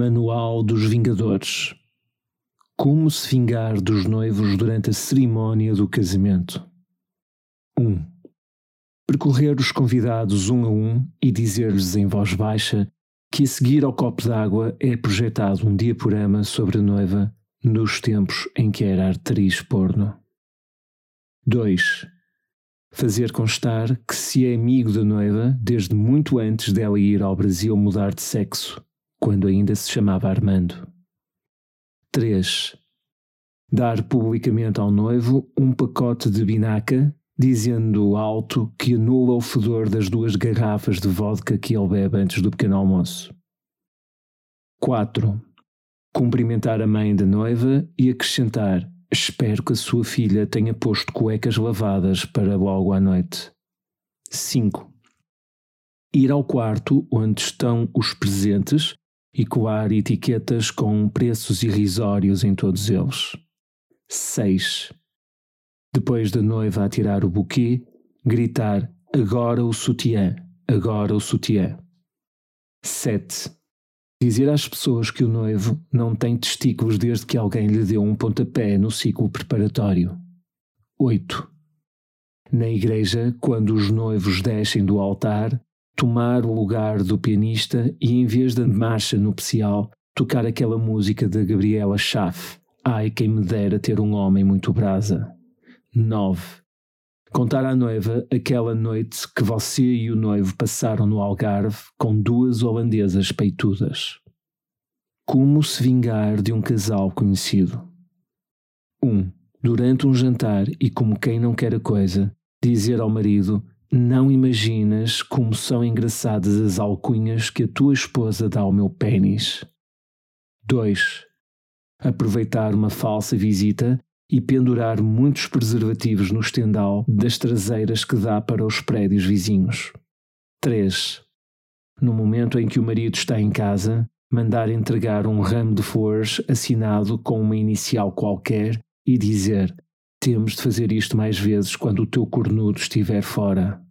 Manual dos Vingadores Como se vingar dos noivos durante a cerimónia do casamento 1. Um, percorrer os convidados um a um e dizer-lhes em voz baixa que a seguir ao copo d'água é projetado um diaporama sobre a noiva nos tempos em que era atriz porno. 2. Fazer constar que se é amigo da noiva desde muito antes dela ir ao Brasil mudar de sexo, quando ainda se chamava Armando. 3. Dar publicamente ao noivo um pacote de binaca, dizendo alto que anula o fedor das duas garrafas de vodka que ele bebe antes do pequeno almoço. 4. Cumprimentar a mãe da noiva e acrescentar Espero que a sua filha tenha posto cuecas lavadas para logo à noite. 5. Ir ao quarto onde estão os presentes e coar etiquetas com preços irrisórios em todos eles. 6. Depois da noiva atirar o buquê, gritar agora o sutiã, agora o sutiã. 7. Dizer às pessoas que o noivo não tem testículos desde que alguém lhe deu um pontapé no ciclo preparatório. 8. Na igreja, quando os noivos descem do altar, tomar o lugar do pianista e, em vez da marcha nupcial, tocar aquela música de Gabriela Schaff, Ai, quem me dera ter um homem muito brasa. 9. Contar à noiva aquela noite que você e o noivo passaram no Algarve com duas holandesas peitudas. Como se vingar de um casal conhecido? 1. Um, durante um jantar e como quem não quer a coisa, dizer ao marido: Não imaginas como são engraçadas as alcunhas que a tua esposa dá ao meu pênis. 2. Aproveitar uma falsa visita e pendurar muitos preservativos no estendal das traseiras que dá para os prédios vizinhos. 3. No momento em que o marido está em casa, mandar entregar um ramo de flores assinado com uma inicial qualquer e dizer: Temos de fazer isto mais vezes quando o teu cornudo estiver fora.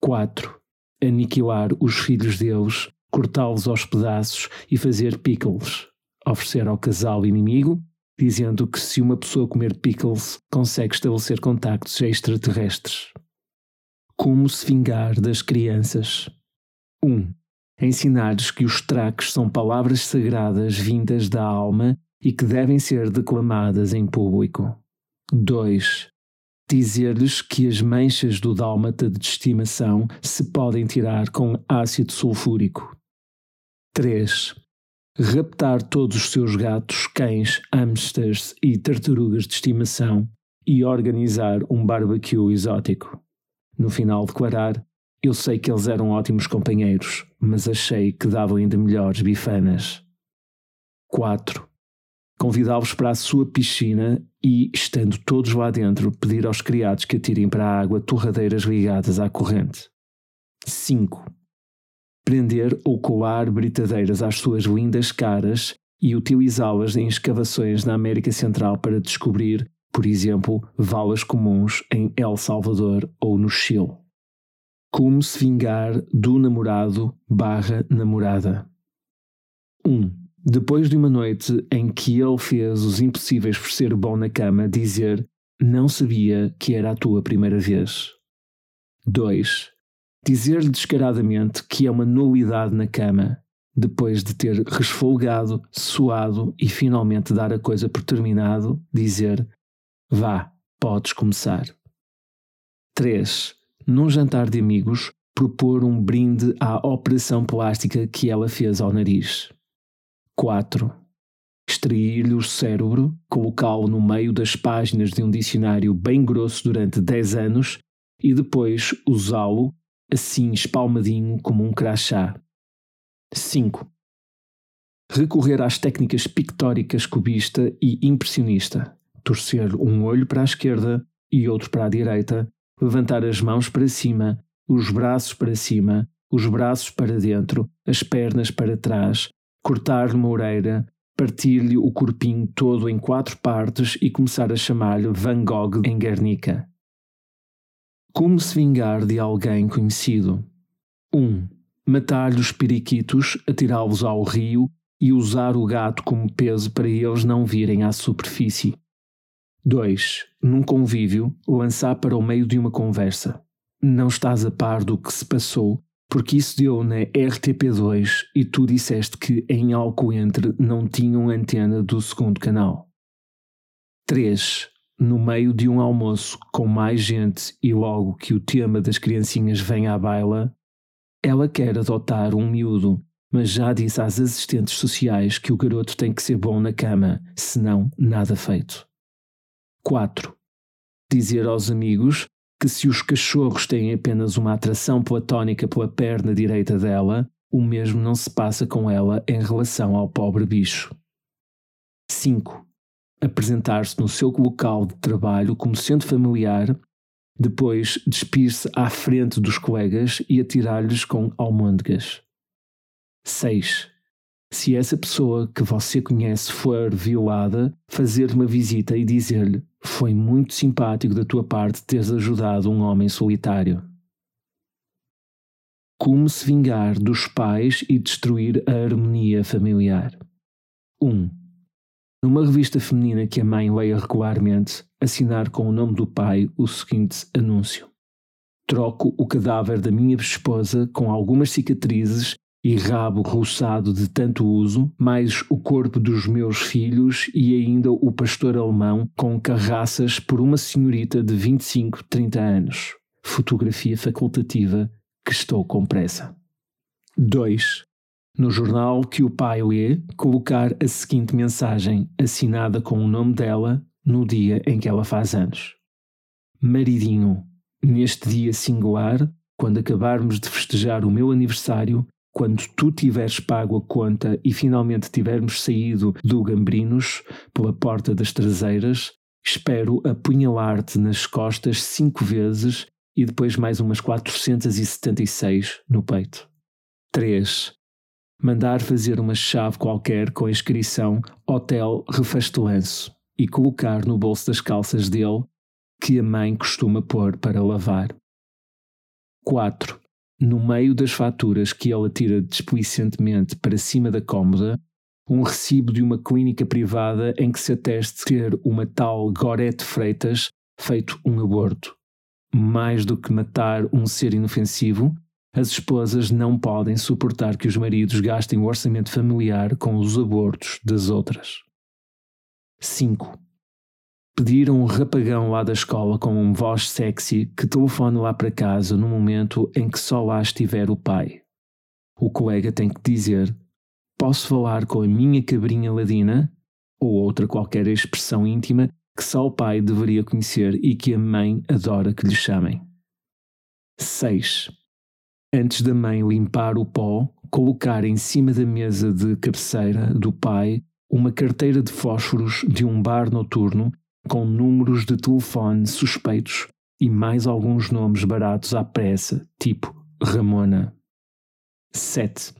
4. Aniquilar os filhos deles, cortá-los aos pedaços e fazer pickles. Oferecer ao casal inimigo dizendo que se uma pessoa comer pickles consegue estabelecer contactos extraterrestres. Como se vingar das crianças? 1. Um, Ensinar-lhes que os traques são palavras sagradas vindas da alma e que devem ser declamadas em público. 2. Dizer-lhes que as manchas do dálmata de estimação se podem tirar com ácido sulfúrico. 3 raptar todos os seus gatos, cães, hamsters e tartarugas de estimação e organizar um barbecue exótico. No final, declarar: Eu sei que eles eram ótimos companheiros, mas achei que davam ainda melhores bifanas. 4. Convidá-los para a sua piscina e, estando todos lá dentro, pedir aos criados que atirem para a água torradeiras ligadas à corrente. 5 prender ou coar britadeiras às suas lindas caras e utilizá-las em escavações na América Central para descobrir, por exemplo, valas comuns em El Salvador ou no Chile. Como se vingar do namorado barra namorada. 1. Um, depois de uma noite em que ele fez os impossíveis por ser bom na cama, dizer não sabia que era a tua primeira vez. 2 dizer-lhe descaradamente que é uma nulidade na cama, depois de ter resfolgado, suado e finalmente dar a coisa por terminado, dizer: Vá, podes começar. 3. Num jantar de amigos, propor um brinde à operação plástica que ela fez ao nariz. 4. Extrair-lhe o cérebro, colocá-lo no meio das páginas de um dicionário bem grosso durante 10 anos e depois usá-lo assim espalmadinho como um crachá. 5. Recorrer às técnicas pictóricas cubista e impressionista. Torcer um olho para a esquerda e outro para a direita, levantar as mãos para cima, os braços para cima, os braços para dentro, as pernas para trás, cortar-lhe uma orelha, partir-lhe o corpinho todo em quatro partes e começar a chamar-lhe Van Gogh em Guernica. Como se vingar de alguém conhecido? 1. Um, matar-lhe os periquitos, atirá-los ao rio e usar o gato como peso para eles não virem à superfície. 2. Num convívio, lançar para o meio de uma conversa. Não estás a par do que se passou, porque isso deu na RTP2 e tu disseste que em Alcoentre não tinham antena do segundo canal. 3. No meio de um almoço com mais gente e logo que o tema das criancinhas vem à baila, ela quer adotar um miúdo, mas já disse às assistentes sociais que o garoto tem que ser bom na cama, senão nada feito. 4. Dizer aos amigos que se os cachorros têm apenas uma atração platónica pela perna direita dela, o mesmo não se passa com ela em relação ao pobre bicho. 5. Apresentar-se no seu local de trabalho como sendo familiar, depois despir-se à frente dos colegas e atirar-lhes com almôndegas. 6. Se essa pessoa que você conhece for violada, fazer uma visita e dizer-lhe: Foi muito simpático da tua parte teres ajudado um homem solitário. Como se vingar dos pais e destruir a harmonia familiar. 1. Um, numa revista feminina que a mãe leia regularmente, assinar com o nome do pai o seguinte anúncio: Troco o cadáver da minha esposa com algumas cicatrizes e rabo roçado de tanto uso, mais o corpo dos meus filhos e ainda o pastor alemão com carraças por uma senhorita de 25, 30 anos. Fotografia facultativa que estou com pressa. 2. No jornal que o pai lê, colocar a seguinte mensagem assinada com o nome dela no dia em que ela faz anos. Maridinho, neste dia singular, quando acabarmos de festejar o meu aniversário, quando tu tiveres pago a conta e finalmente tivermos saído do Gambrinos pela porta das traseiras, espero apunhalar-te nas costas cinco vezes e depois mais umas 476 no peito. 3. Mandar fazer uma chave qualquer com a inscrição Hotel Refastelanço e colocar no bolso das calças dele que a mãe costuma pôr para lavar. 4 no meio das faturas que ela tira desplicentemente para cima da cômoda, um recibo de uma clínica privada em que se ateste ter uma tal Gorete Freitas feito um aborto. Mais do que matar um ser inofensivo, as esposas não podem suportar que os maridos gastem o orçamento familiar com os abortos das outras. 5 pediram um rapagão lá da escola com uma voz sexy que telefone lá para casa no momento em que só lá estiver o pai. O colega tem que dizer: Posso falar com a minha cabrinha ladina? Ou outra qualquer expressão íntima que só o pai deveria conhecer e que a mãe adora que lhe chamem. 6. Antes da mãe limpar o pó, colocar em cima da mesa de cabeceira do pai uma carteira de fósforos de um bar noturno com números de telefone suspeitos e mais alguns nomes baratos à pressa, tipo Ramona. 7.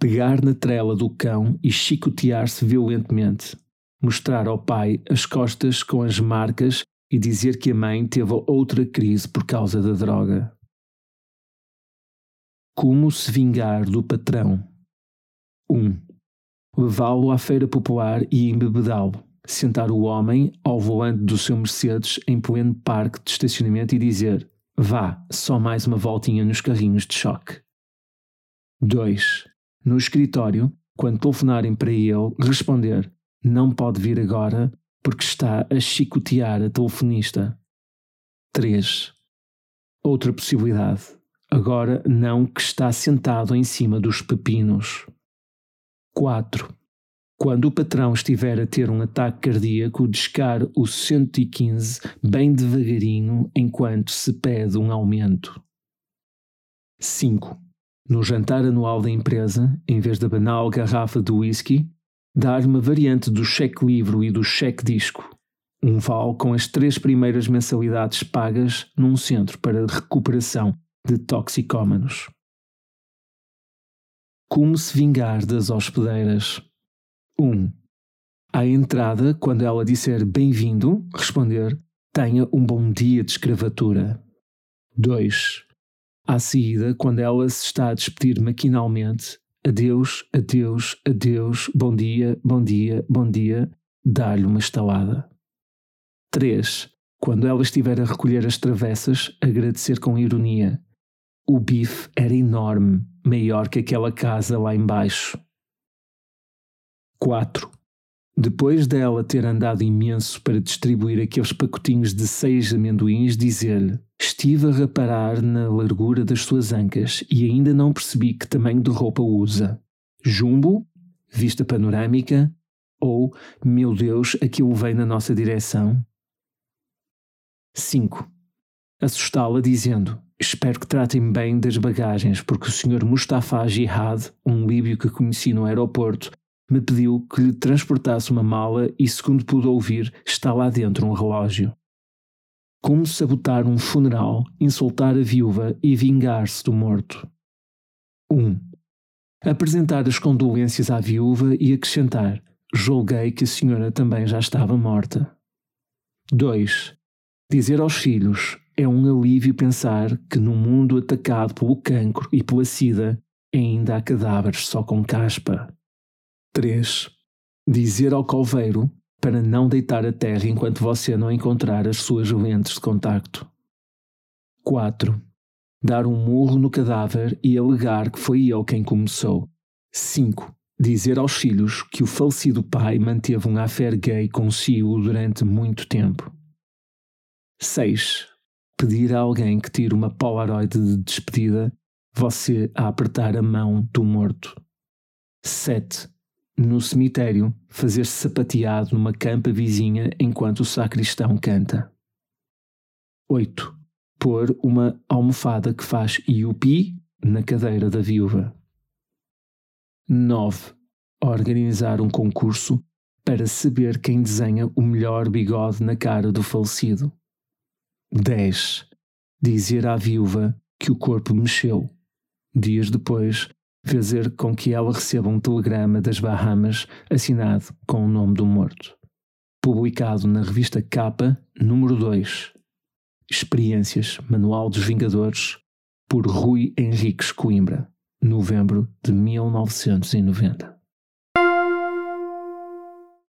Pegar na trela do cão e chicotear-se violentamente. Mostrar ao pai as costas com as marcas e dizer que a mãe teve outra crise por causa da droga. Como se vingar do patrão? 1. Um, Levá-lo à feira popular e embebedá-lo sentar o homem ao volante do seu Mercedes em pleno parque de estacionamento e dizer: Vá, só mais uma voltinha nos carrinhos de choque. 2. No escritório, quando telefonarem para ele, responder: Não pode vir agora porque está a chicotear a telefonista. 3. Outra possibilidade. Agora não que está sentado em cima dos pepinos. 4 quando o patrão estiver a ter um ataque cardíaco, descar o 115 bem devagarinho enquanto se pede um aumento. 5. No jantar anual da empresa, em vez da banal garrafa de whisky, dar uma variante do cheque-livro e do cheque-disco. Um vale com as três primeiras mensalidades pagas num centro para recuperação de toxicómanos. Como se vingar das hospedeiras? 1. Um, à entrada, quando ela disser bem-vindo, responder tenha um bom dia de escravatura. 2. À saída, quando ela se está a despedir maquinalmente, adeus, adeus, adeus, bom dia, bom dia, bom dia, dá-lhe uma estalada. 3. Quando ela estiver a recolher as travessas, agradecer com ironia. O bife era enorme, maior que aquela casa lá embaixo. 4. Depois dela ter andado imenso para distribuir aqueles pacotinhos de seis amendoins, dizer-lhe: Estive a reparar na largura das suas ancas e ainda não percebi que tamanho de roupa usa. Jumbo? Vista panorâmica? Ou, meu Deus, aquilo vem na nossa direção? 5. Assustá-la dizendo: Espero que tratem bem das bagagens, porque o Sr. Mustafa Jihad, um líbio que conheci no aeroporto, me pediu que lhe transportasse uma mala e, segundo pude ouvir, está lá dentro um relógio. Como sabotar um funeral, insultar a viúva e vingar-se do morto. 1. Um, apresentar as condolências à viúva e acrescentar: Julguei que a senhora também já estava morta. 2. Dizer aos filhos: É um alívio pensar que num mundo atacado pelo cancro e pela sida ainda há cadáveres só com caspa. 3. Dizer ao calveiro para não deitar a terra enquanto você não encontrar as suas lentes de contacto. 4. Dar um murro no cadáver e alegar que foi ele quem começou. 5. Dizer aos filhos que o falecido pai manteve um affair gay consigo durante muito tempo. 6. Pedir a alguém que tire uma Polaroid de despedida, você a apertar a mão do morto. 7 no cemitério, fazer-se sapateado numa campa vizinha enquanto o sacristão canta. 8. Pôr uma almofada que faz iupi na cadeira da viúva. 9. Organizar um concurso para saber quem desenha o melhor bigode na cara do falecido. 10. Dizer à viúva que o corpo mexeu. Dias depois, fazer com que ela receba um telegrama das Bahamas assinado com o nome do morto. Publicado na revista Capa, número 2. Experiências Manual dos Vingadores, por Rui Henriques Coimbra, novembro de 1990.